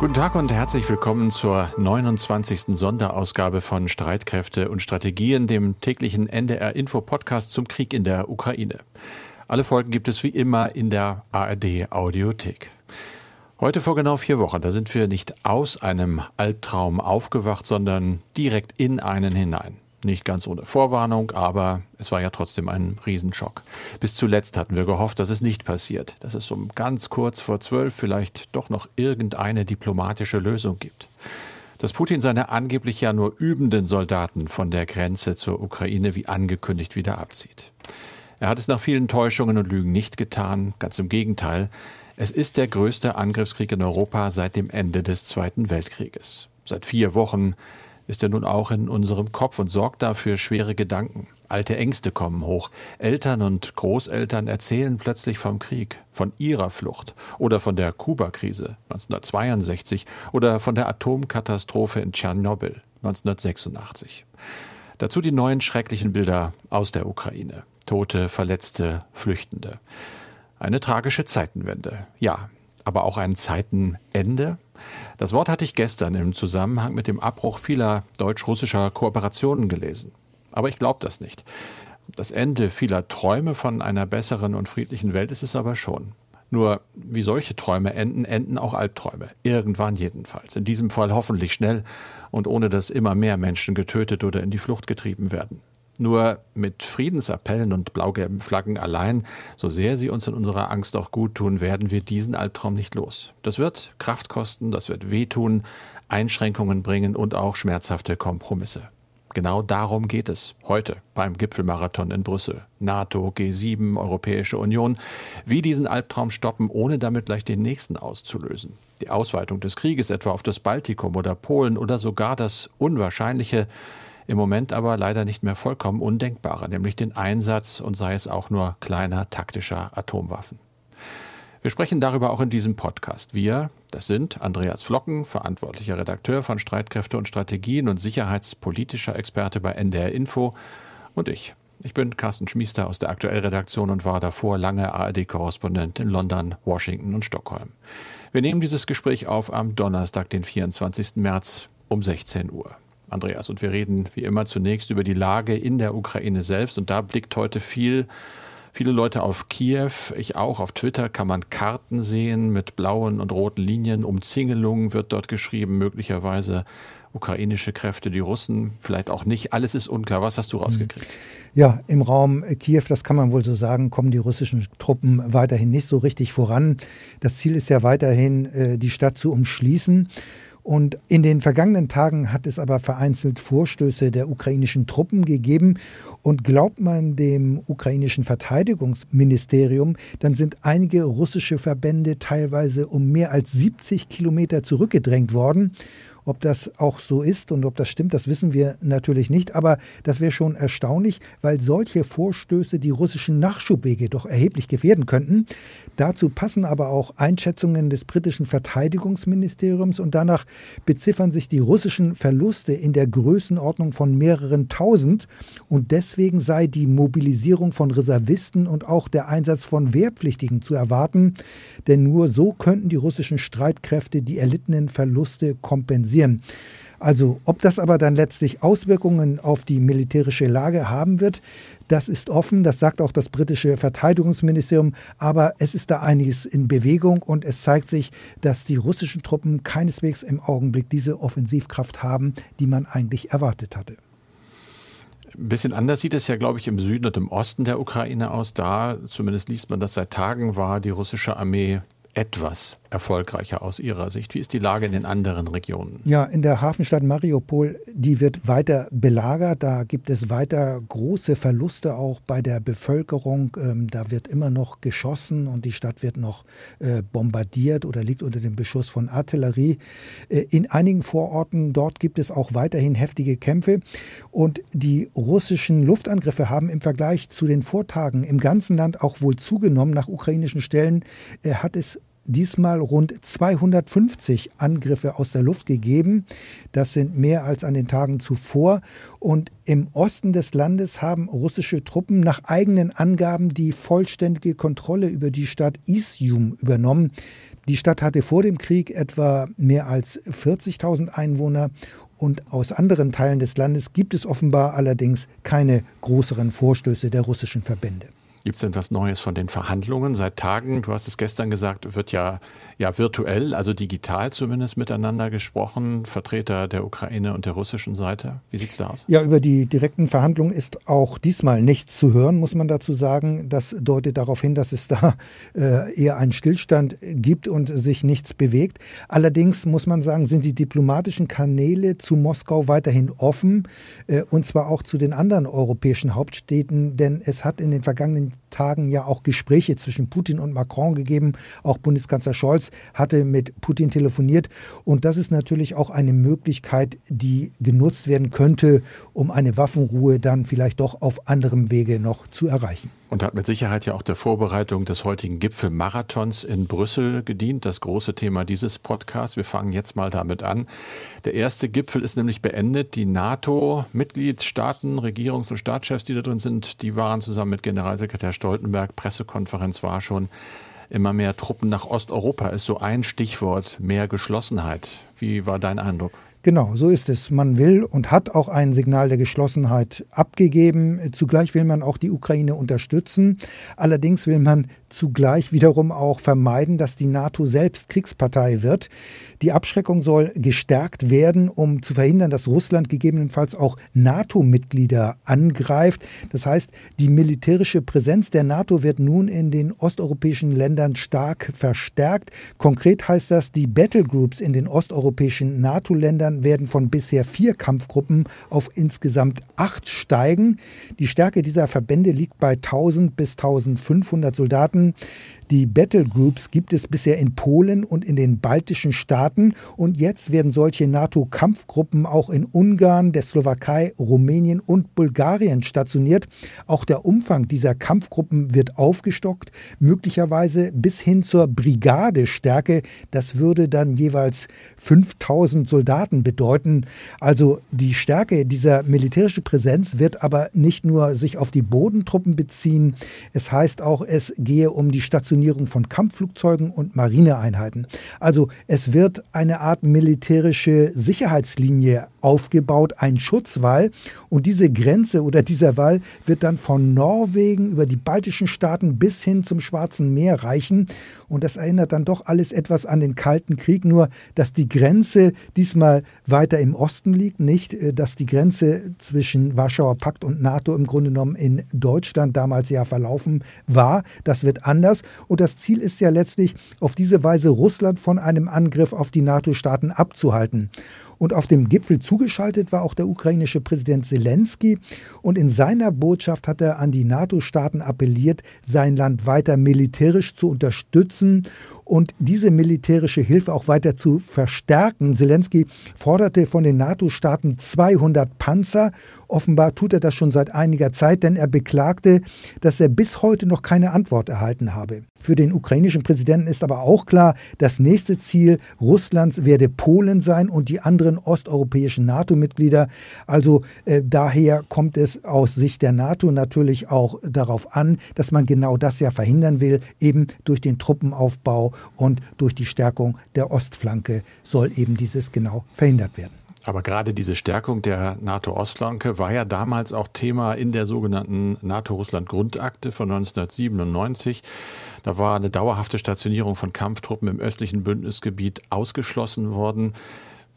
Guten Tag und herzlich willkommen zur 29. Sonderausgabe von Streitkräfte und Strategien, dem täglichen NDR Info Podcast zum Krieg in der Ukraine. Alle Folgen gibt es wie immer in der ARD Audiothek. Heute vor genau vier Wochen, da sind wir nicht aus einem Albtraum aufgewacht, sondern direkt in einen hinein. Nicht ganz ohne Vorwarnung, aber es war ja trotzdem ein Riesenschock. Bis zuletzt hatten wir gehofft, dass es nicht passiert, dass es um ganz kurz vor zwölf vielleicht doch noch irgendeine diplomatische Lösung gibt. Dass Putin seine angeblich ja nur übenden Soldaten von der Grenze zur Ukraine wie angekündigt wieder abzieht. Er hat es nach vielen Täuschungen und Lügen nicht getan, ganz im Gegenteil. Es ist der größte Angriffskrieg in Europa seit dem Ende des Zweiten Weltkrieges. Seit vier Wochen ist er nun auch in unserem Kopf und sorgt dafür schwere Gedanken. Alte Ängste kommen hoch. Eltern und Großeltern erzählen plötzlich vom Krieg, von ihrer Flucht oder von der Kuba-Krise 1962 oder von der Atomkatastrophe in Tschernobyl 1986. Dazu die neuen schrecklichen Bilder aus der Ukraine. Tote, Verletzte, Flüchtende. Eine tragische Zeitenwende. Ja, aber auch ein Zeitenende? Das Wort hatte ich gestern im Zusammenhang mit dem Abbruch vieler deutsch-russischer Kooperationen gelesen. Aber ich glaube das nicht. Das Ende vieler Träume von einer besseren und friedlichen Welt ist es aber schon. Nur wie solche Träume enden, enden auch Albträume. Irgendwann jedenfalls. In diesem Fall hoffentlich schnell und ohne dass immer mehr Menschen getötet oder in die Flucht getrieben werden. Nur mit Friedensappellen und blau-gelben Flaggen allein, so sehr sie uns in unserer Angst auch gut tun, werden wir diesen Albtraum nicht los. Das wird Kraft kosten, das wird wehtun, Einschränkungen bringen und auch schmerzhafte Kompromisse. Genau darum geht es heute beim Gipfelmarathon in Brüssel. NATO, G7, Europäische Union. Wie diesen Albtraum stoppen, ohne damit gleich den nächsten auszulösen. Die Ausweitung des Krieges etwa auf das Baltikum oder Polen oder sogar das Unwahrscheinliche, im Moment aber leider nicht mehr vollkommen undenkbare, nämlich den Einsatz und sei es auch nur kleiner taktischer Atomwaffen. Wir sprechen darüber auch in diesem Podcast. Wir, das sind Andreas Flocken, verantwortlicher Redakteur von Streitkräfte und Strategien und sicherheitspolitischer Experte bei NDR Info und ich. Ich bin Carsten Schmiester aus der Aktuellredaktion und war davor lange ARD-Korrespondent in London, Washington und Stockholm. Wir nehmen dieses Gespräch auf am Donnerstag, den 24. März um 16 Uhr. Andreas. Und wir reden wie immer zunächst über die Lage in der Ukraine selbst. Und da blickt heute viel Viele Leute auf Kiew, ich auch. Auf Twitter kann man Karten sehen mit blauen und roten Linien. Umzingelung wird dort geschrieben, möglicherweise ukrainische Kräfte, die Russen, vielleicht auch nicht. Alles ist unklar. Was hast du rausgekriegt? Ja, im Raum Kiew, das kann man wohl so sagen, kommen die russischen Truppen weiterhin nicht so richtig voran. Das Ziel ist ja weiterhin, äh, die Stadt zu umschließen. Und in den vergangenen Tagen hat es aber vereinzelt Vorstöße der ukrainischen Truppen gegeben. Und glaubt man dem ukrainischen Verteidigungsministerium, dann sind einige russische Verbände teilweise um mehr als 70 Kilometer zurückgedrängt worden. Ob das auch so ist und ob das stimmt, das wissen wir natürlich nicht. Aber das wäre schon erstaunlich, weil solche Vorstöße die russischen Nachschubwege doch erheblich gefährden könnten. Dazu passen aber auch Einschätzungen des britischen Verteidigungsministeriums und danach beziffern sich die russischen Verluste in der Größenordnung von mehreren tausend. Und deswegen sei die Mobilisierung von Reservisten und auch der Einsatz von Wehrpflichtigen zu erwarten. Denn nur so könnten die russischen Streitkräfte die erlittenen Verluste kompensieren realisieren. Also ob das aber dann letztlich Auswirkungen auf die militärische Lage haben wird, das ist offen, das sagt auch das britische Verteidigungsministerium, aber es ist da einiges in Bewegung und es zeigt sich, dass die russischen Truppen keineswegs im Augenblick diese Offensivkraft haben, die man eigentlich erwartet hatte. Ein bisschen anders sieht es ja, glaube ich, im Süden und im Osten der Ukraine aus. Da, zumindest liest man das seit Tagen, war die russische Armee etwas erfolgreicher aus Ihrer Sicht? Wie ist die Lage in den anderen Regionen? Ja, in der Hafenstadt Mariupol, die wird weiter belagert. Da gibt es weiter große Verluste auch bei der Bevölkerung. Ähm, da wird immer noch geschossen und die Stadt wird noch äh, bombardiert oder liegt unter dem Beschuss von Artillerie. Äh, in einigen Vororten dort gibt es auch weiterhin heftige Kämpfe. Und die russischen Luftangriffe haben im Vergleich zu den Vortagen im ganzen Land auch wohl zugenommen. Nach ukrainischen Stellen äh, hat es diesmal rund 250 Angriffe aus der Luft gegeben. Das sind mehr als an den Tagen zuvor. Und im Osten des Landes haben russische Truppen nach eigenen Angaben die vollständige Kontrolle über die Stadt Isium übernommen. Die Stadt hatte vor dem Krieg etwa mehr als 40.000 Einwohner und aus anderen Teilen des Landes gibt es offenbar allerdings keine größeren Vorstöße der russischen Verbände. Gibt es denn was Neues von den Verhandlungen seit Tagen? Du hast es gestern gesagt, wird ja, ja virtuell, also digital zumindest miteinander gesprochen, Vertreter der Ukraine und der russischen Seite. Wie sieht es da aus? Ja, über die direkten Verhandlungen ist auch diesmal nichts zu hören, muss man dazu sagen. Das deutet darauf hin, dass es da äh, eher einen Stillstand gibt und sich nichts bewegt. Allerdings muss man sagen, sind die diplomatischen Kanäle zu Moskau weiterhin offen, äh, und zwar auch zu den anderen europäischen Hauptstädten, denn es hat in den vergangenen Tagen ja auch Gespräche zwischen Putin und Macron gegeben. Auch Bundeskanzler Scholz hatte mit Putin telefoniert. Und das ist natürlich auch eine Möglichkeit, die genutzt werden könnte, um eine Waffenruhe dann vielleicht doch auf anderem Wege noch zu erreichen. Und hat mit Sicherheit ja auch der Vorbereitung des heutigen Gipfelmarathons in Brüssel gedient. Das große Thema dieses Podcasts. Wir fangen jetzt mal damit an. Der erste Gipfel ist nämlich beendet. Die NATO-Mitgliedstaaten, Regierungs- und Staatschefs, die da drin sind, die waren zusammen mit Generalsekretär Stoltenberg. Pressekonferenz war schon. Immer mehr Truppen nach Osteuropa ist so ein Stichwort. Mehr Geschlossenheit. Wie war dein Eindruck? Genau, so ist es. Man will und hat auch ein Signal der Geschlossenheit abgegeben. Zugleich will man auch die Ukraine unterstützen. Allerdings will man zugleich wiederum auch vermeiden, dass die NATO selbst Kriegspartei wird. Die Abschreckung soll gestärkt werden, um zu verhindern, dass Russland gegebenenfalls auch NATO-Mitglieder angreift. Das heißt, die militärische Präsenz der NATO wird nun in den osteuropäischen Ländern stark verstärkt. Konkret heißt das, die Battlegroups in den osteuropäischen NATO-Ländern werden von bisher vier Kampfgruppen auf insgesamt acht steigen. Die Stärke dieser Verbände liegt bei 1000 bis 1500 Soldaten Staaten. Die Battle Groups gibt es bisher in Polen und in den baltischen Staaten und jetzt werden solche NATO-Kampfgruppen auch in Ungarn, der Slowakei, Rumänien und Bulgarien stationiert. Auch der Umfang dieser Kampfgruppen wird aufgestockt, möglicherweise bis hin zur Brigadestärke. Das würde dann jeweils 5000 Soldaten bedeuten. Also die Stärke dieser militärischen Präsenz wird aber nicht nur sich auf die Bodentruppen beziehen. Es heißt auch, es gehe um die Stationierung von Kampfflugzeugen und Marineeinheiten. Also es wird eine Art militärische Sicherheitslinie aufgebaut, ein Schutzwall. Und diese Grenze oder dieser Wall wird dann von Norwegen über die baltischen Staaten bis hin zum Schwarzen Meer reichen. Und das erinnert dann doch alles etwas an den Kalten Krieg, nur dass die Grenze diesmal weiter im Osten liegt, nicht, äh, dass die Grenze zwischen Warschauer Pakt und NATO im Grunde genommen in Deutschland damals ja verlaufen war. Das wird anders. Und das Ziel ist ja letztlich, auf diese Weise Russland von einem Angriff auf die NATO-Staaten abzuhalten. Und auf dem Gipfel zugeschaltet war auch der ukrainische Präsident Zelensky. Und in seiner Botschaft hat er an die NATO-Staaten appelliert, sein Land weiter militärisch zu unterstützen und diese militärische Hilfe auch weiter zu verstärken. Zelensky forderte von den NATO-Staaten 200 Panzer. Offenbar tut er das schon seit einiger Zeit, denn er beklagte, dass er bis heute noch keine Antwort erhalten habe. Für den ukrainischen Präsidenten ist aber auch klar, das nächste Ziel Russlands werde Polen sein und die anderen osteuropäischen NATO-Mitglieder. Also äh, daher kommt es aus Sicht der NATO natürlich auch darauf an, dass man genau das ja verhindern will, eben durch den Truppenaufbau und durch die Stärkung der Ostflanke soll eben dieses genau verhindert werden. Aber gerade diese Stärkung der NATO-Ostflanke war ja damals auch Thema in der sogenannten NATO-Russland-Grundakte von 1997. Da war eine dauerhafte Stationierung von Kampftruppen im östlichen Bündnisgebiet ausgeschlossen worden.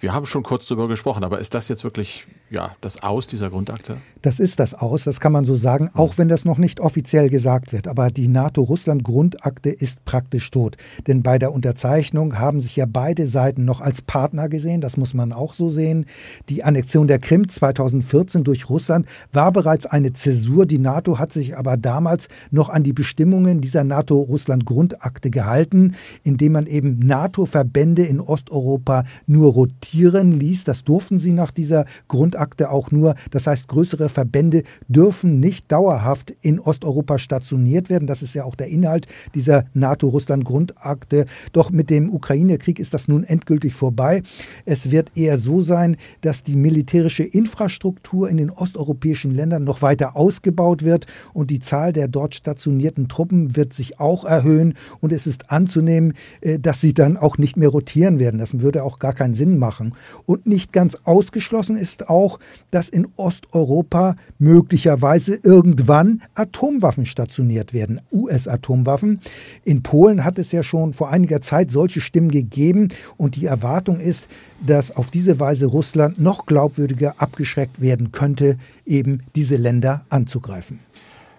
Wir haben schon kurz darüber gesprochen, aber ist das jetzt wirklich ja, das Aus dieser Grundakte? Das ist das Aus, das kann man so sagen, auch wenn das noch nicht offiziell gesagt wird. Aber die NATO-Russland-Grundakte ist praktisch tot. Denn bei der Unterzeichnung haben sich ja beide Seiten noch als Partner gesehen, das muss man auch so sehen. Die Annexion der Krim 2014 durch Russland war bereits eine Zäsur. Die NATO hat sich aber damals noch an die Bestimmungen dieser NATO-Russland-Grundakte gehalten, indem man eben NATO-Verbände in Osteuropa nur rotiert rotieren ließ. Das durften sie nach dieser Grundakte auch nur. Das heißt, größere Verbände dürfen nicht dauerhaft in Osteuropa stationiert werden. Das ist ja auch der Inhalt dieser NATO-Russland-Grundakte. Doch mit dem Ukraine-Krieg ist das nun endgültig vorbei. Es wird eher so sein, dass die militärische Infrastruktur in den osteuropäischen Ländern noch weiter ausgebaut wird und die Zahl der dort stationierten Truppen wird sich auch erhöhen und es ist anzunehmen, äh, dass sie dann auch nicht mehr rotieren werden. Das würde auch gar keinen Sinn machen. Und nicht ganz ausgeschlossen ist auch, dass in Osteuropa möglicherweise irgendwann Atomwaffen stationiert werden, US-Atomwaffen. In Polen hat es ja schon vor einiger Zeit solche Stimmen gegeben und die Erwartung ist, dass auf diese Weise Russland noch glaubwürdiger abgeschreckt werden könnte, eben diese Länder anzugreifen.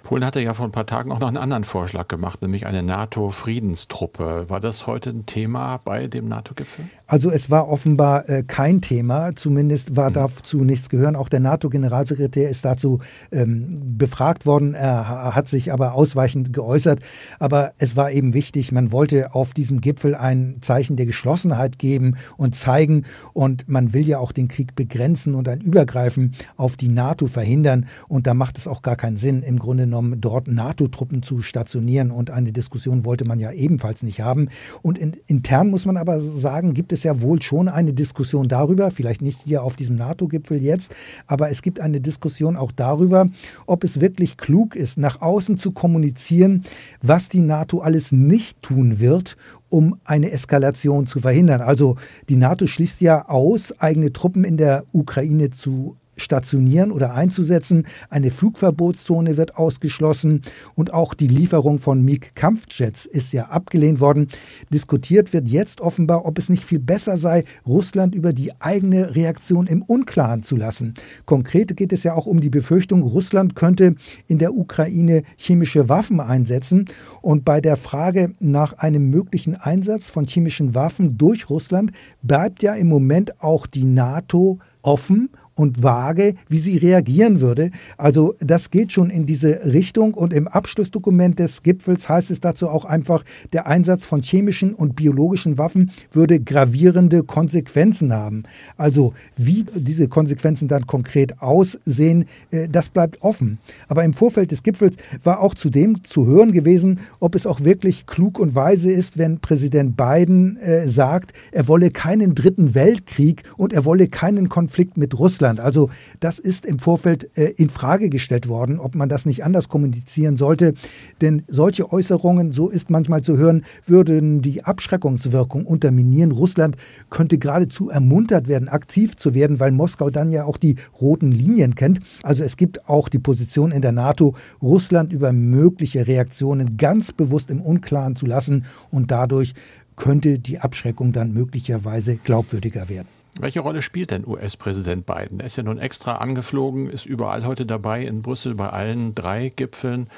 Polen hatte ja vor ein paar Tagen auch noch einen anderen Vorschlag gemacht, nämlich eine NATO-Friedenstruppe. War das heute ein Thema bei dem NATO-Gipfel? Also es war offenbar äh, kein Thema, zumindest war mhm. dazu nichts gehören. Auch der NATO-Generalsekretär ist dazu ähm, befragt worden, er hat sich aber ausweichend geäußert. Aber es war eben wichtig, man wollte auf diesem Gipfel ein Zeichen der Geschlossenheit geben und zeigen. Und man will ja auch den Krieg begrenzen und ein Übergreifen auf die NATO verhindern. Und da macht es auch gar keinen Sinn, im Grunde genommen dort NATO-Truppen zu stationieren. Und eine Diskussion wollte man ja ebenfalls nicht haben. Und in, intern muss man aber sagen, gibt es ja wohl schon eine Diskussion darüber, vielleicht nicht hier auf diesem NATO-Gipfel jetzt, aber es gibt eine Diskussion auch darüber, ob es wirklich klug ist, nach außen zu kommunizieren, was die NATO alles nicht tun wird, um eine Eskalation zu verhindern. Also die NATO schließt ja aus, eigene Truppen in der Ukraine zu stationieren oder einzusetzen. Eine Flugverbotszone wird ausgeschlossen und auch die Lieferung von MiG-Kampfjets ist ja abgelehnt worden. Diskutiert wird jetzt offenbar, ob es nicht viel besser sei, Russland über die eigene Reaktion im Unklaren zu lassen. Konkret geht es ja auch um die Befürchtung, Russland könnte in der Ukraine chemische Waffen einsetzen. Und bei der Frage nach einem möglichen Einsatz von chemischen Waffen durch Russland bleibt ja im Moment auch die NATO offen und vage, wie sie reagieren würde. Also das geht schon in diese Richtung und im Abschlussdokument des Gipfels heißt es dazu auch einfach, der Einsatz von chemischen und biologischen Waffen würde gravierende Konsequenzen haben. Also wie diese Konsequenzen dann konkret aussehen, äh, das bleibt offen. Aber im Vorfeld des Gipfels war auch zudem zu hören gewesen, ob es auch wirklich klug und weise ist, wenn Präsident Biden äh, sagt, er wolle keinen dritten Weltkrieg und er wolle keinen Konflikt mit Russland Russland. Also das ist im Vorfeld äh, in Frage gestellt worden, ob man das nicht anders kommunizieren sollte. Denn solche Äußerungen, so ist manchmal zu hören, würden die Abschreckungswirkung unterminieren. Russland könnte geradezu ermuntert werden, aktiv zu werden, weil Moskau dann ja auch die roten Linien kennt. Also es gibt auch die Position in der NATO, Russland über mögliche Reaktionen ganz bewusst im Unklaren zu lassen und dadurch könnte die Abschreckung dann möglicherweise glaubwürdiger werden. Welche Rolle spielt denn US-Präsident Biden? Er ist ja nun extra angeflogen, ist überall heute dabei in Brüssel bei allen drei Gipfeln.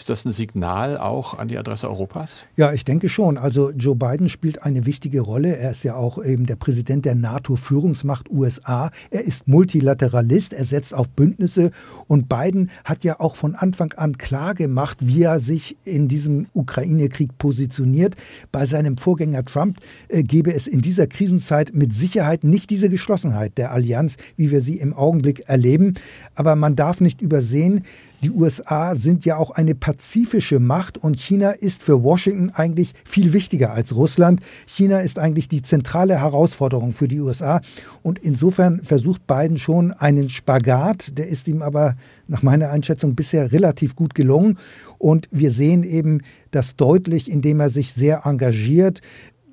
Ist das ein Signal auch an die Adresse Europas? Ja, ich denke schon. Also Joe Biden spielt eine wichtige Rolle. Er ist ja auch eben der Präsident der NATO-Führungsmacht USA. Er ist Multilateralist, er setzt auf Bündnisse und Biden hat ja auch von Anfang an klar gemacht, wie er sich in diesem Ukraine-Krieg positioniert. Bei seinem Vorgänger Trump äh, gebe es in dieser Krisenzeit mit Sicherheit nicht diese Geschlossenheit der Allianz, wie wir sie im Augenblick erleben. Aber man darf nicht übersehen, die USA sind ja auch eine pazifische Macht und China ist für Washington eigentlich viel wichtiger als Russland. China ist eigentlich die zentrale Herausforderung für die USA und insofern versucht Biden schon einen Spagat, der ist ihm aber nach meiner Einschätzung bisher relativ gut gelungen. Und wir sehen eben das deutlich, indem er sich sehr engagiert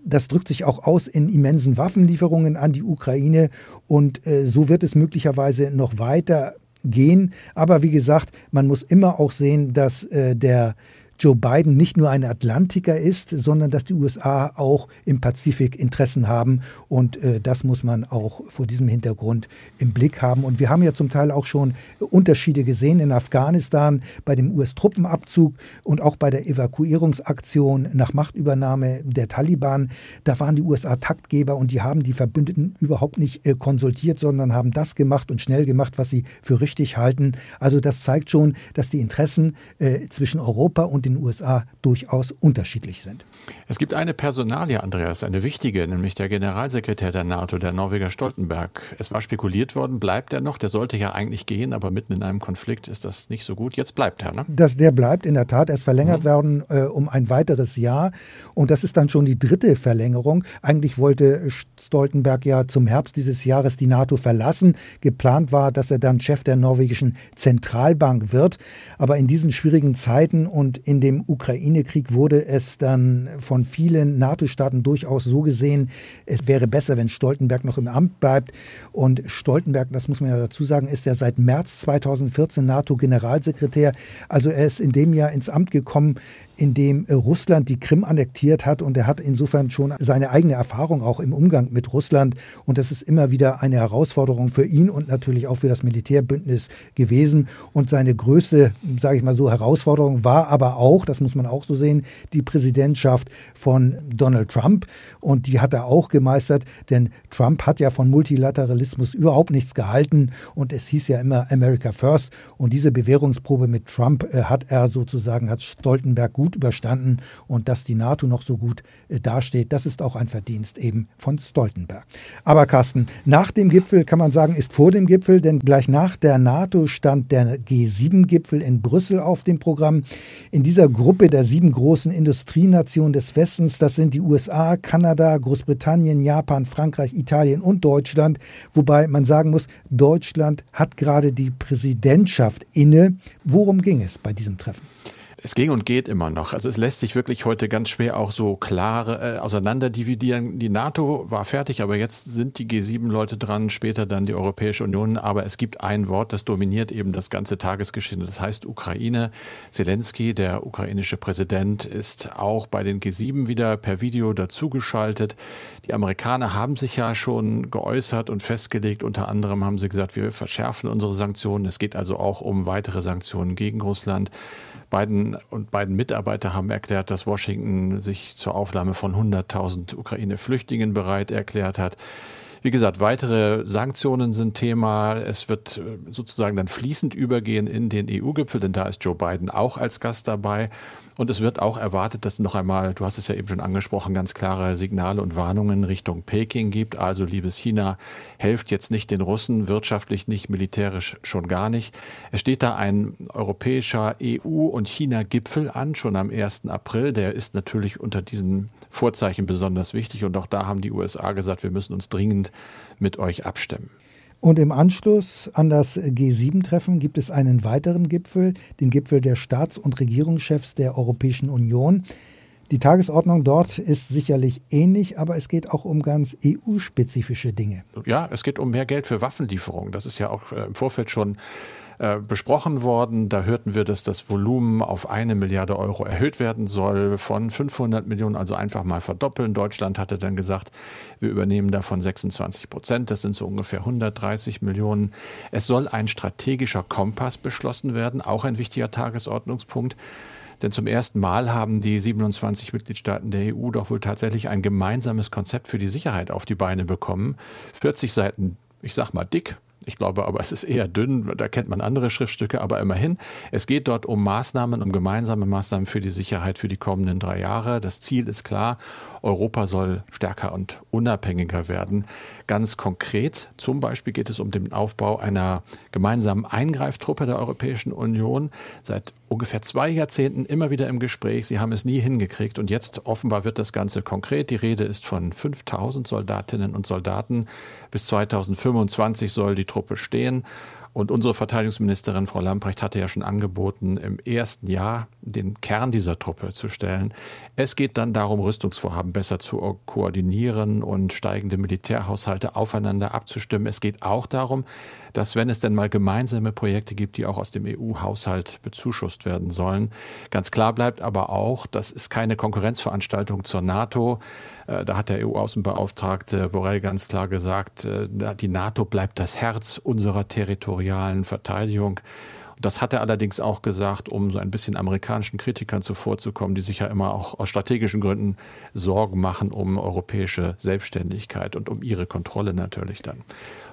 das drückt sich auch aus in immensen Waffenlieferungen an die Ukraine. Und äh, so wird es möglicherweise noch weiter gehen. Aber wie gesagt, man muss immer auch sehen, dass äh, der Joe Biden nicht nur ein Atlantiker ist, sondern dass die USA auch im Pazifik Interessen haben. Und äh, das muss man auch vor diesem Hintergrund im Blick haben. Und wir haben ja zum Teil auch schon Unterschiede gesehen in Afghanistan bei dem US-Truppenabzug und auch bei der Evakuierungsaktion nach Machtübernahme der Taliban. Da waren die USA Taktgeber und die haben die Verbündeten überhaupt nicht äh, konsultiert, sondern haben das gemacht und schnell gemacht, was sie für richtig halten. Also das zeigt schon, dass die Interessen äh, zwischen Europa und den USA durchaus unterschiedlich sind. Es gibt eine Personalie, Andreas, eine wichtige, nämlich der Generalsekretär der NATO, der Norweger Stoltenberg. Es war spekuliert worden, bleibt er noch? Der sollte ja eigentlich gehen, aber mitten in einem Konflikt ist das nicht so gut. Jetzt bleibt er, ne? Das, der bleibt in der Tat. Er ist verlängert mhm. worden äh, um ein weiteres Jahr. Und das ist dann schon die dritte Verlängerung. Eigentlich wollte Stoltenberg ja zum Herbst dieses Jahres die NATO verlassen. Geplant war, dass er dann Chef der norwegischen Zentralbank wird. Aber in diesen schwierigen Zeiten und in dem Ukraine-Krieg wurde es dann von vielen NATO-Staaten durchaus so gesehen, es wäre besser, wenn Stoltenberg noch im Amt bleibt. Und Stoltenberg, das muss man ja dazu sagen, ist ja seit März 2014 NATO-Generalsekretär. Also er ist in dem Jahr ins Amt gekommen, in dem Russland die Krim annektiert hat und er hat insofern schon seine eigene Erfahrung auch im Umgang mit Russland und das ist immer wieder eine Herausforderung für ihn und natürlich auch für das Militärbündnis gewesen und seine größte, sage ich mal so, Herausforderung war aber auch, das muss man auch so sehen, die Präsidentschaft von Donald Trump und die hat er auch gemeistert, denn Trump hat ja von Multilateralismus überhaupt nichts gehalten und es hieß ja immer America First und diese Bewährungsprobe mit Trump äh, hat er sozusagen, hat Stoltenberg gut gut überstanden und dass die NATO noch so gut äh, dasteht, das ist auch ein Verdienst eben von Stoltenberg. Aber Carsten, nach dem Gipfel kann man sagen, ist vor dem Gipfel, denn gleich nach der NATO stand der G7-Gipfel in Brüssel auf dem Programm. In dieser Gruppe der sieben großen Industrienationen des Westens, das sind die USA, Kanada, Großbritannien, Japan, Frankreich, Italien und Deutschland, wobei man sagen muss, Deutschland hat gerade die Präsidentschaft inne. Worum ging es bei diesem Treffen? Es ging und geht immer noch. Also es lässt sich wirklich heute ganz schwer auch so klar äh, auseinanderdividieren. Die NATO war fertig, aber jetzt sind die G7-Leute dran, später dann die Europäische Union. Aber es gibt ein Wort, das dominiert eben das ganze Tagesgeschehen. Das heißt Ukraine. Zelensky, der ukrainische Präsident, ist auch bei den G7 wieder per Video dazugeschaltet. Die Amerikaner haben sich ja schon geäußert und festgelegt. Unter anderem haben sie gesagt, wir verschärfen unsere Sanktionen. Es geht also auch um weitere Sanktionen gegen Russland. Biden und beiden Mitarbeiter haben erklärt, dass Washington sich zur Aufnahme von 100.000 Ukraine-Flüchtlingen bereit erklärt hat. Wie gesagt, weitere Sanktionen sind Thema. Es wird äh, sozusagen dann fließend übergehen in den EU-Gipfel, denn da ist Joe Biden auch als Gast dabei. Und es wird auch erwartet, dass noch einmal, du hast es ja eben schon angesprochen, ganz klare Signale und Warnungen Richtung Peking gibt. Also, liebes China, helft jetzt nicht den Russen, wirtschaftlich nicht, militärisch schon gar nicht. Es steht da ein europäischer EU- und China-Gipfel an, schon am 1. April. Der ist natürlich unter diesen Vorzeichen besonders wichtig. Und auch da haben die USA gesagt, wir müssen uns dringend mit euch abstimmen. Und im Anschluss an das G7-Treffen gibt es einen weiteren Gipfel, den Gipfel der Staats- und Regierungschefs der Europäischen Union. Die Tagesordnung dort ist sicherlich ähnlich, aber es geht auch um ganz EU-spezifische Dinge. Ja, es geht um mehr Geld für Waffenlieferungen. Das ist ja auch äh, im Vorfeld schon äh, besprochen worden. Da hörten wir, dass das Volumen auf eine Milliarde Euro erhöht werden soll, von 500 Millionen, also einfach mal verdoppeln. Deutschland hatte dann gesagt, wir übernehmen davon 26 Prozent. Das sind so ungefähr 130 Millionen. Es soll ein strategischer Kompass beschlossen werden, auch ein wichtiger Tagesordnungspunkt. Denn zum ersten Mal haben die 27 Mitgliedstaaten der EU doch wohl tatsächlich ein gemeinsames Konzept für die Sicherheit auf die Beine bekommen. 40 Seiten, ich sag mal dick, ich glaube aber, es ist eher dünn, da kennt man andere Schriftstücke, aber immerhin. Es geht dort um Maßnahmen, um gemeinsame Maßnahmen für die Sicherheit für die kommenden drei Jahre. Das Ziel ist klar, Europa soll stärker und unabhängiger werden. Ganz konkret, zum Beispiel geht es um den Aufbau einer gemeinsamen Eingreiftruppe der Europäischen Union. Seit ungefähr zwei Jahrzehnten immer wieder im Gespräch. Sie haben es nie hingekriegt und jetzt offenbar wird das Ganze konkret. Die Rede ist von 5000 Soldatinnen und Soldaten. Bis 2025 soll die Truppe stehen. Und unsere Verteidigungsministerin Frau Lamprecht hatte ja schon angeboten, im ersten Jahr den Kern dieser Truppe zu stellen. Es geht dann darum, Rüstungsvorhaben besser zu koordinieren und steigende Militärhaushalte aufeinander abzustimmen. Es geht auch darum, dass wenn es denn mal gemeinsame Projekte gibt, die auch aus dem EU-Haushalt bezuschusst werden sollen, ganz klar bleibt aber auch, das ist keine Konkurrenzveranstaltung zur NATO. Äh, da hat der EU-Außenbeauftragte Borrell ganz klar gesagt, äh, die NATO bleibt das Herz unserer territorialen Verteidigung. Das hat er allerdings auch gesagt, um so ein bisschen amerikanischen Kritikern zuvorzukommen, die sich ja immer auch aus strategischen Gründen Sorgen machen um europäische Selbstständigkeit und um ihre Kontrolle natürlich dann.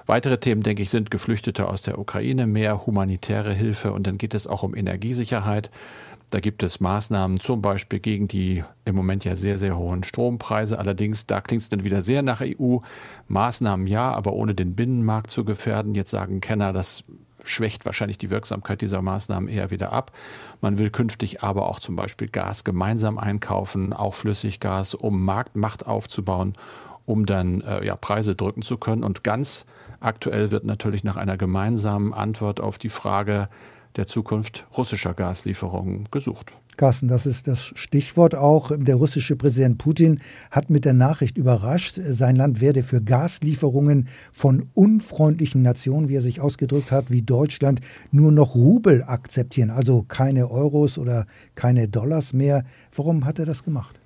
Weitere Themen, denke ich, sind Geflüchtete aus der Ukraine, mehr humanitäre Hilfe und dann geht es auch um Energiesicherheit. Da gibt es Maßnahmen zum Beispiel gegen die im Moment ja sehr, sehr hohen Strompreise. Allerdings, da klingt es dann wieder sehr nach EU. Maßnahmen ja, aber ohne den Binnenmarkt zu gefährden. Jetzt sagen Kenner, das schwächt wahrscheinlich die Wirksamkeit dieser Maßnahmen eher wieder ab. Man will künftig aber auch zum Beispiel Gas gemeinsam einkaufen, auch Flüssiggas, um Marktmacht aufzubauen, um dann äh, ja, Preise drücken zu können. Und ganz aktuell wird natürlich nach einer gemeinsamen Antwort auf die Frage der Zukunft russischer Gaslieferungen gesucht. Carsten, das ist das Stichwort auch. Der russische Präsident Putin hat mit der Nachricht überrascht, sein Land werde für Gaslieferungen von unfreundlichen Nationen, wie er sich ausgedrückt hat, wie Deutschland, nur noch Rubel akzeptieren, also keine Euros oder keine Dollars mehr. Warum hat er das gemacht?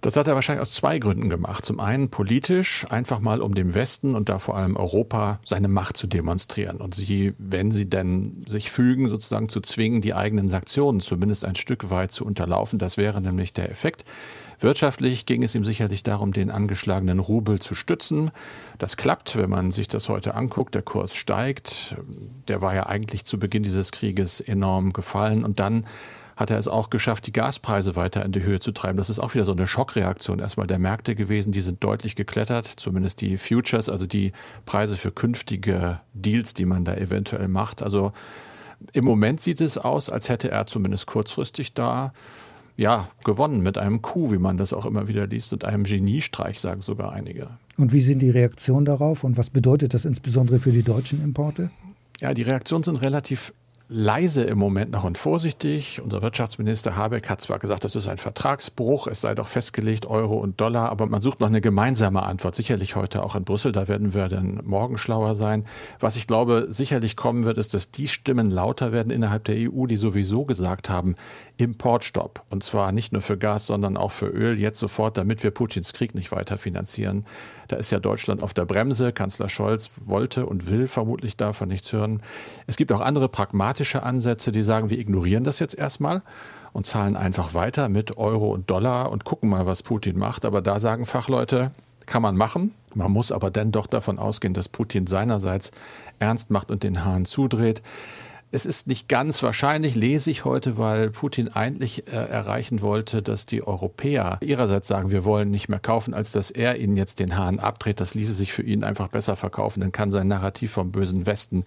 Das hat er wahrscheinlich aus zwei Gründen gemacht. Zum einen politisch, einfach mal um dem Westen und da vor allem Europa seine Macht zu demonstrieren und sie, wenn sie denn sich fügen, sozusagen zu zwingen, die eigenen Sanktionen zumindest ein Stück weit zu unterlaufen. Das wäre nämlich der Effekt. Wirtschaftlich ging es ihm sicherlich darum, den angeschlagenen Rubel zu stützen. Das klappt, wenn man sich das heute anguckt. Der Kurs steigt. Der war ja eigentlich zu Beginn dieses Krieges enorm gefallen und dann hat er es auch geschafft, die Gaspreise weiter in die Höhe zu treiben. Das ist auch wieder so eine Schockreaktion erstmal der Märkte gewesen. Die sind deutlich geklettert, zumindest die Futures, also die Preise für künftige Deals, die man da eventuell macht. Also im Moment sieht es aus, als hätte er zumindest kurzfristig da ja, gewonnen mit einem Coup, wie man das auch immer wieder liest, und einem Geniestreich, sagen sogar einige. Und wie sind die Reaktionen darauf und was bedeutet das insbesondere für die deutschen Importe? Ja, die Reaktionen sind relativ leise im Moment noch und vorsichtig. Unser Wirtschaftsminister Habeck hat zwar gesagt, das ist ein Vertragsbruch, es sei doch festgelegt Euro und Dollar, aber man sucht noch eine gemeinsame Antwort. Sicherlich heute auch in Brüssel, da werden wir dann morgen schlauer sein. Was ich glaube, sicherlich kommen wird, ist, dass die Stimmen lauter werden innerhalb der EU, die sowieso gesagt haben, Importstopp. Und zwar nicht nur für Gas, sondern auch für Öl jetzt sofort, damit wir Putins Krieg nicht weiter finanzieren. Da ist ja Deutschland auf der Bremse. Kanzler Scholz wollte und will vermutlich davon nichts hören. Es gibt auch andere pragmatische Ansätze, die sagen, wir ignorieren das jetzt erstmal und zahlen einfach weiter mit Euro und Dollar und gucken mal, was Putin macht. Aber da sagen Fachleute, kann man machen. Man muss aber dann doch davon ausgehen, dass Putin seinerseits ernst macht und den Hahn zudreht. Es ist nicht ganz wahrscheinlich, lese ich heute, weil Putin eigentlich äh, erreichen wollte, dass die Europäer ihrerseits sagen, wir wollen nicht mehr kaufen, als dass er ihnen jetzt den Hahn abdreht. Das ließe sich für ihn einfach besser verkaufen. Dann kann sein Narrativ vom bösen Westen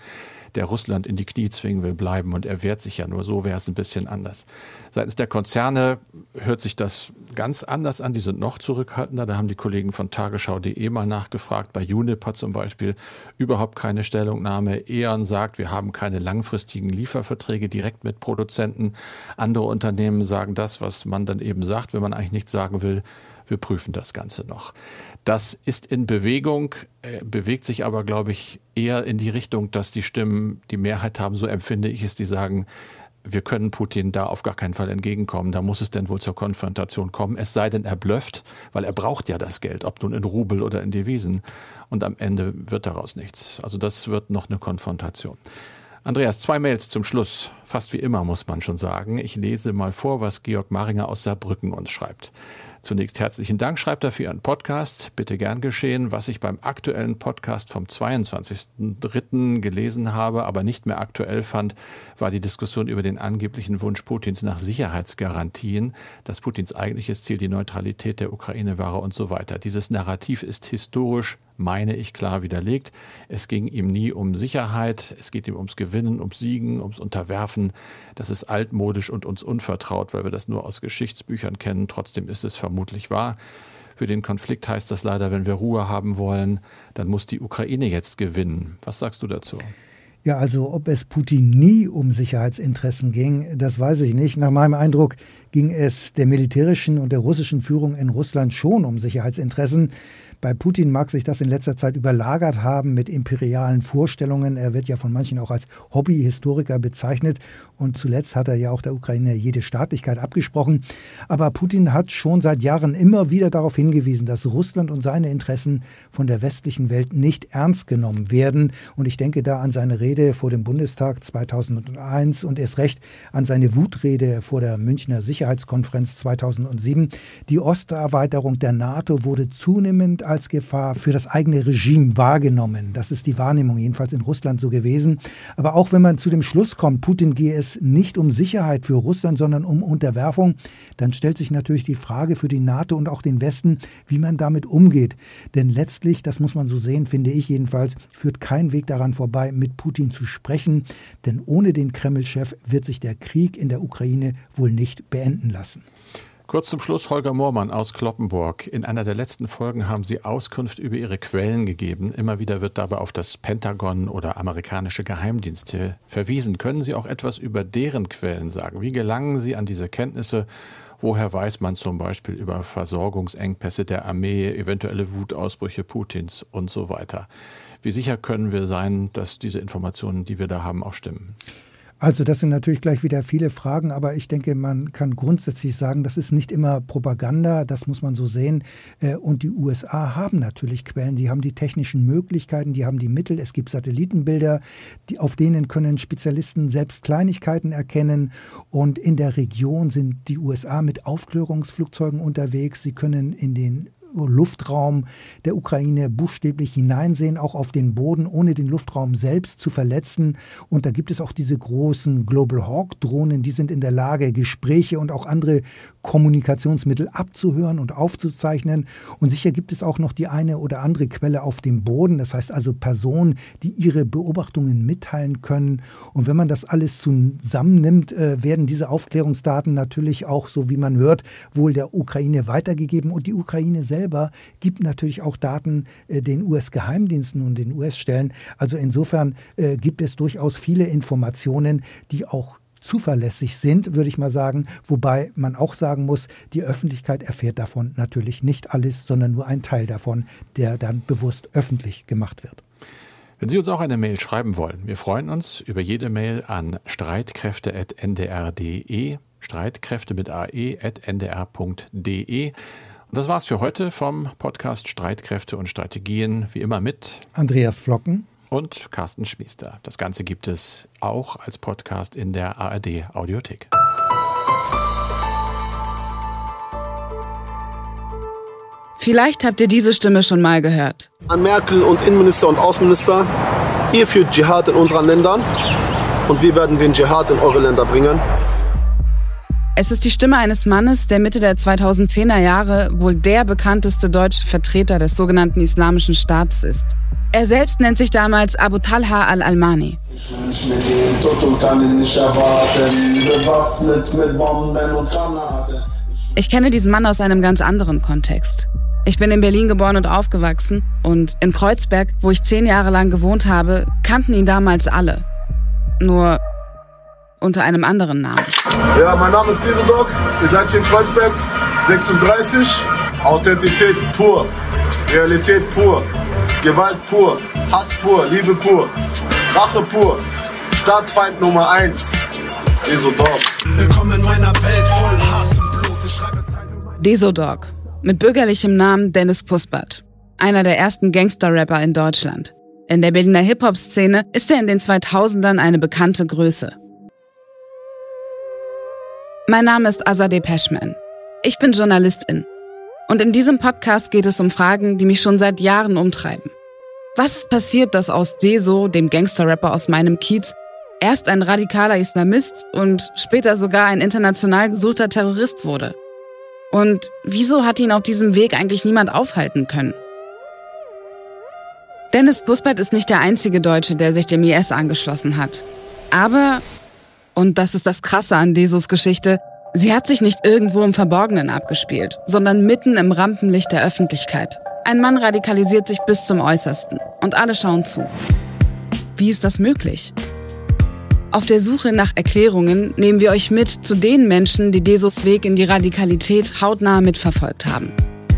der Russland in die Knie zwingen will, bleiben. Und er wehrt sich ja nur. So wäre es ein bisschen anders. Seitens der Konzerne hört sich das ganz anders an. Die sind noch zurückhaltender. Da haben die Kollegen von Tagesschau.de mal nachgefragt. Bei Juniper zum Beispiel überhaupt keine Stellungnahme. E.ON sagt, wir haben keine langfristigen Lieferverträge direkt mit Produzenten. Andere Unternehmen sagen das, was man dann eben sagt, wenn man eigentlich nichts sagen will. Wir prüfen das Ganze noch. Das ist in Bewegung, äh, bewegt sich aber, glaube ich, eher in die Richtung, dass die Stimmen die Mehrheit haben, so empfinde ich es, die sagen, wir können Putin da auf gar keinen Fall entgegenkommen. Da muss es denn wohl zur Konfrontation kommen. Es sei denn, er blöfft, weil er braucht ja das Geld, ob nun in Rubel oder in Devisen. Und am Ende wird daraus nichts. Also das wird noch eine Konfrontation. Andreas, zwei Mails zum Schluss. Fast wie immer, muss man schon sagen. Ich lese mal vor, was Georg Maringer aus Saarbrücken uns schreibt. Zunächst herzlichen Dank, schreibt er für Ihren Podcast. Bitte gern geschehen. Was ich beim aktuellen Podcast vom 22.03. gelesen habe, aber nicht mehr aktuell fand, war die Diskussion über den angeblichen Wunsch Putins nach Sicherheitsgarantien, dass Putins eigentliches Ziel die Neutralität der Ukraine war und so weiter. Dieses Narrativ ist historisch meine ich, klar widerlegt. Es ging ihm nie um Sicherheit, es geht ihm ums Gewinnen, ums Siegen, ums Unterwerfen. Das ist altmodisch und uns unvertraut, weil wir das nur aus Geschichtsbüchern kennen. Trotzdem ist es vermutlich wahr. Für den Konflikt heißt das leider, wenn wir Ruhe haben wollen, dann muss die Ukraine jetzt gewinnen. Was sagst du dazu? Ja, also ob es Putin nie um Sicherheitsinteressen ging, das weiß ich nicht. Nach meinem Eindruck ging es der militärischen und der russischen Führung in Russland schon um Sicherheitsinteressen. Bei Putin mag sich das in letzter Zeit überlagert haben mit imperialen Vorstellungen. Er wird ja von manchen auch als Hobbyhistoriker bezeichnet. Und zuletzt hat er ja auch der Ukraine jede Staatlichkeit abgesprochen. Aber Putin hat schon seit Jahren immer wieder darauf hingewiesen, dass Russland und seine Interessen von der westlichen Welt nicht ernst genommen werden. Und ich denke da an seine Rede vor dem Bundestag 2001 und erst recht an seine Wutrede vor der Münchner Sicherheitskonferenz 2007. Die Osterweiterung der NATO wurde zunehmend als Gefahr für das eigene Regime wahrgenommen. Das ist die Wahrnehmung jedenfalls in Russland so gewesen. Aber auch wenn man zu dem Schluss kommt, Putin gehe es nicht um Sicherheit für Russland, sondern um Unterwerfung, dann stellt sich natürlich die Frage für die NATO und auch den Westen, wie man damit umgeht. Denn letztlich, das muss man so sehen, finde ich jedenfalls, führt kein Weg daran vorbei, mit Putin zu sprechen. Denn ohne den Kreml-Chef wird sich der Krieg in der Ukraine wohl nicht beenden lassen. Kurz zum Schluss Holger Moormann aus Kloppenburg. In einer der letzten Folgen haben Sie Auskunft über Ihre Quellen gegeben. Immer wieder wird dabei auf das Pentagon oder amerikanische Geheimdienste verwiesen. Können Sie auch etwas über deren Quellen sagen? Wie gelangen Sie an diese Kenntnisse? Woher weiß man zum Beispiel über Versorgungsengpässe der Armee, eventuelle Wutausbrüche Putins und so weiter? Wie sicher können wir sein, dass diese Informationen, die wir da haben, auch stimmen? Also das sind natürlich gleich wieder viele Fragen, aber ich denke, man kann grundsätzlich sagen, das ist nicht immer Propaganda, das muss man so sehen. Äh, und die USA haben natürlich Quellen, die haben die technischen Möglichkeiten, die haben die Mittel. Es gibt Satellitenbilder, die, auf denen können Spezialisten selbst Kleinigkeiten erkennen. Und in der Region sind die USA mit Aufklärungsflugzeugen unterwegs. Sie können in den Luftraum der Ukraine buchstäblich hineinsehen, auch auf den Boden, ohne den Luftraum selbst zu verletzen. Und da gibt es auch diese großen Global Hawk Drohnen, die sind in der Lage, Gespräche und auch andere Kommunikationsmittel abzuhören und aufzuzeichnen. Und sicher gibt es auch noch die eine oder andere Quelle auf dem Boden, das heißt also Personen, die ihre Beobachtungen mitteilen können. Und wenn man das alles zusammennimmt, äh, werden diese Aufklärungsdaten natürlich auch, so wie man hört, wohl der Ukraine weitergegeben. Und die Ukraine selbst selber gibt natürlich auch Daten äh, den US-Geheimdiensten und den US-Stellen. Also insofern äh, gibt es durchaus viele Informationen, die auch zuverlässig sind, würde ich mal sagen. Wobei man auch sagen muss, die Öffentlichkeit erfährt davon natürlich nicht alles, sondern nur ein Teil davon, der dann bewusst öffentlich gemacht wird. Wenn Sie uns auch eine Mail schreiben wollen, wir freuen uns über jede Mail an streitkräfte.ndr.de, Streitkräfte mit ae.ndr.de. Das war's für heute vom Podcast Streitkräfte und Strategien, wie immer mit Andreas Flocken und Carsten Schmiester. Das Ganze gibt es auch als Podcast in der ARD Audiothek. Vielleicht habt ihr diese Stimme schon mal gehört. An Merkel und Innenminister und Außenminister, ihr führt Dschihad in unseren Ländern und wir werden den Dschihad in eure Länder bringen. Es ist die Stimme eines Mannes, der Mitte der 2010er Jahre wohl der bekannteste deutsche Vertreter des sogenannten Islamischen Staats ist. Er selbst nennt sich damals Abu Talha al-Almani. Ich kenne diesen Mann aus einem ganz anderen Kontext. Ich bin in Berlin geboren und aufgewachsen und in Kreuzberg, wo ich zehn Jahre lang gewohnt habe, kannten ihn damals alle. Nur unter einem anderen Namen. Ja, mein Name ist Dieseldog. Ihr seid hier in Kreuzberg, 36. Authentität pur, Realität pur, Gewalt pur, Hass pur, Liebe pur, Rache pur, Staatsfeind Nummer 1. Desodog. Willkommen in meiner Welt voll Hass und Blut. Desodog. Mit bürgerlichem Namen Dennis Kuspert. Einer der ersten Gangster-Rapper in Deutschland. In der Berliner Hip-Hop-Szene ist er in den 2000ern eine bekannte Größe. Mein Name ist Azadeh Peschman. Ich bin Journalistin. Und in diesem Podcast geht es um Fragen, die mich schon seit Jahren umtreiben. Was ist passiert, dass aus Deso, dem Gangster-Rapper aus meinem Kiez, erst ein radikaler Islamist und später sogar ein international gesuchter Terrorist wurde? Und wieso hat ihn auf diesem Weg eigentlich niemand aufhalten können? Dennis Kuspert ist nicht der einzige Deutsche, der sich dem IS angeschlossen hat. Aber und das ist das Krasse an Desos Geschichte. Sie hat sich nicht irgendwo im Verborgenen abgespielt, sondern mitten im Rampenlicht der Öffentlichkeit. Ein Mann radikalisiert sich bis zum Äußersten und alle schauen zu. Wie ist das möglich? Auf der Suche nach Erklärungen nehmen wir euch mit zu den Menschen, die Desos Weg in die Radikalität hautnah mitverfolgt haben.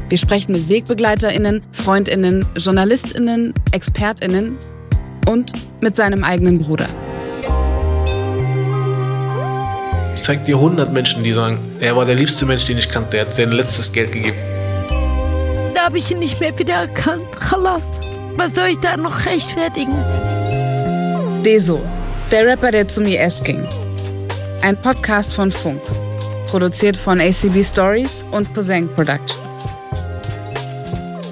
Wir sprechen mit WegbegleiterInnen, FreundInnen, JournalistInnen, ExpertInnen und mit seinem eigenen Bruder. zeige dir 100 Menschen, die sagen, er war der liebste Mensch, den ich kannte, der hat sein letztes Geld gegeben. Da habe ich ihn nicht mehr wiedererkannt. Chalas, was soll ich da noch rechtfertigen? Deso, der Rapper, der zum IS ging. Ein Podcast von Funk, produziert von ACB Stories und Poseng Productions.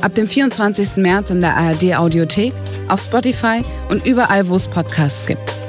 Ab dem 24. März in der ARD Audiothek, auf Spotify und überall, wo es Podcasts gibt.